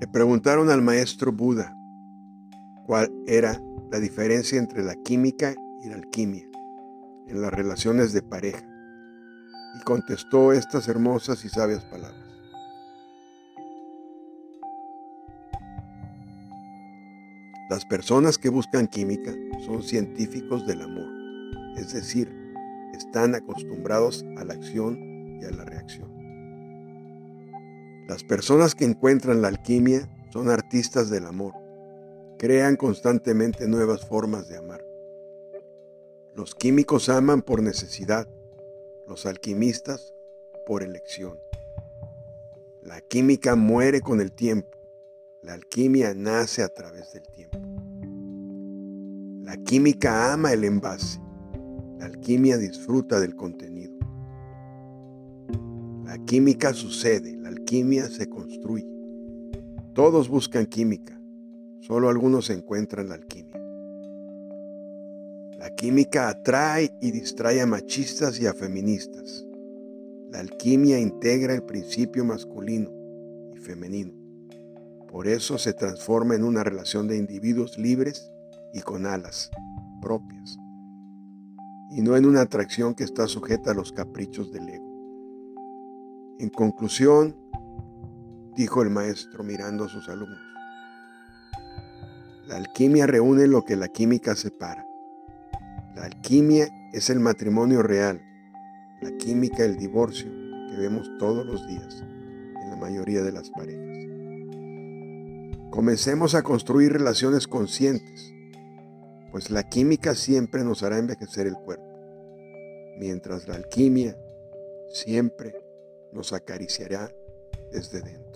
Le preguntaron al maestro Buda cuál era la diferencia entre la química y la alquimia en las relaciones de pareja y contestó estas hermosas y sabias palabras. Las personas que buscan química son científicos del amor, es decir, están acostumbrados a la acción y a la reacción. Las personas que encuentran la alquimia son artistas del amor, crean constantemente nuevas formas de amar. Los químicos aman por necesidad, los alquimistas por elección. La química muere con el tiempo, la alquimia nace a través del tiempo. La química ama el envase, la alquimia disfruta del contenido. Química sucede, la alquimia se construye. Todos buscan química, solo algunos encuentran la alquimia. La química atrae y distrae a machistas y a feministas. La alquimia integra el principio masculino y femenino. Por eso se transforma en una relación de individuos libres y con alas propias, y no en una atracción que está sujeta a los caprichos del ego. En conclusión, dijo el maestro mirando a sus alumnos, la alquimia reúne lo que la química separa. La alquimia es el matrimonio real, la química el divorcio que vemos todos los días en la mayoría de las parejas. Comencemos a construir relaciones conscientes, pues la química siempre nos hará envejecer el cuerpo, mientras la alquimia siempre nos acariciará desde dentro.